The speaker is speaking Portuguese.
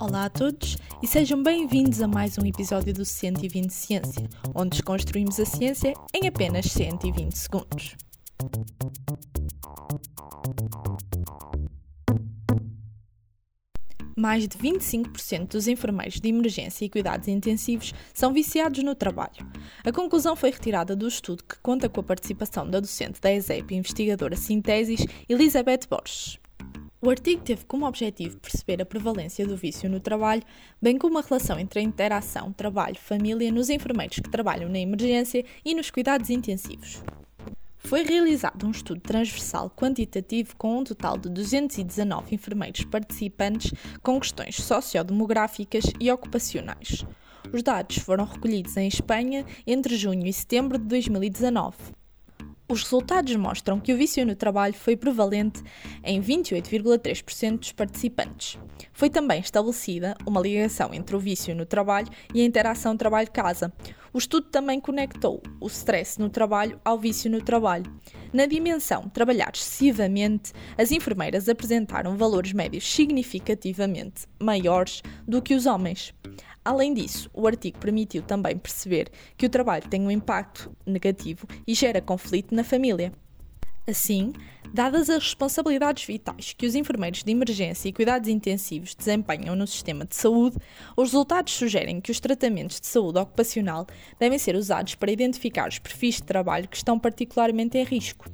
Olá a todos e sejam bem-vindos a mais um episódio do 120 Ciência, onde desconstruímos a ciência em apenas 120 segundos. Mais de 25% dos enfermeiros de emergência e cuidados intensivos são viciados no trabalho. A conclusão foi retirada do estudo que conta com a participação da docente da ESEP investigadora Sintesis, Elizabeth Borges. O artigo teve como objetivo perceber a prevalência do vício no trabalho, bem como a relação entre a interação trabalho-família nos enfermeiros que trabalham na emergência e nos cuidados intensivos. Foi realizado um estudo transversal quantitativo com um total de 219 enfermeiros participantes com questões sociodemográficas e ocupacionais. Os dados foram recolhidos em Espanha entre junho e setembro de 2019. Os resultados mostram que o vício no trabalho foi prevalente em 28,3% dos participantes. Foi também estabelecida uma ligação entre o vício no trabalho e a interação trabalho-casa. O estudo também conectou o stress no trabalho ao vício no trabalho. Na dimensão trabalhar excessivamente, as enfermeiras apresentaram valores médios significativamente maiores do que os homens. Além disso, o artigo permitiu também perceber que o trabalho tem um impacto negativo e gera conflito na família. Assim, dadas as responsabilidades vitais que os enfermeiros de emergência e cuidados intensivos desempenham no sistema de saúde, os resultados sugerem que os tratamentos de saúde ocupacional devem ser usados para identificar os perfis de trabalho que estão particularmente em risco.